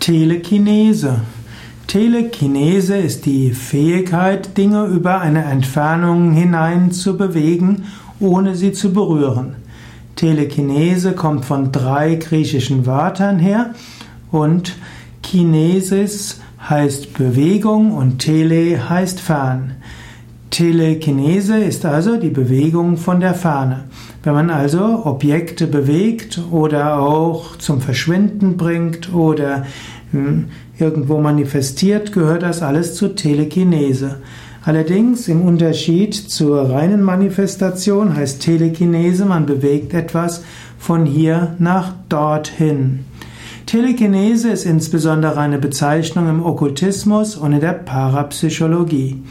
Telekinese. Telekinese ist die Fähigkeit, Dinge über eine Entfernung hinein zu bewegen, ohne sie zu berühren. Telekinese kommt von drei griechischen Wörtern her und Kinesis heißt Bewegung und Tele heißt fern. Telekinese ist also die Bewegung von der Ferne. Wenn man also Objekte bewegt oder auch zum Verschwinden bringt oder hm, irgendwo manifestiert, gehört das alles zu Telekinese. Allerdings im Unterschied zur reinen Manifestation heißt Telekinese, man bewegt etwas von hier nach dorthin. Telekinese ist insbesondere eine Bezeichnung im Okkultismus und in der Parapsychologie.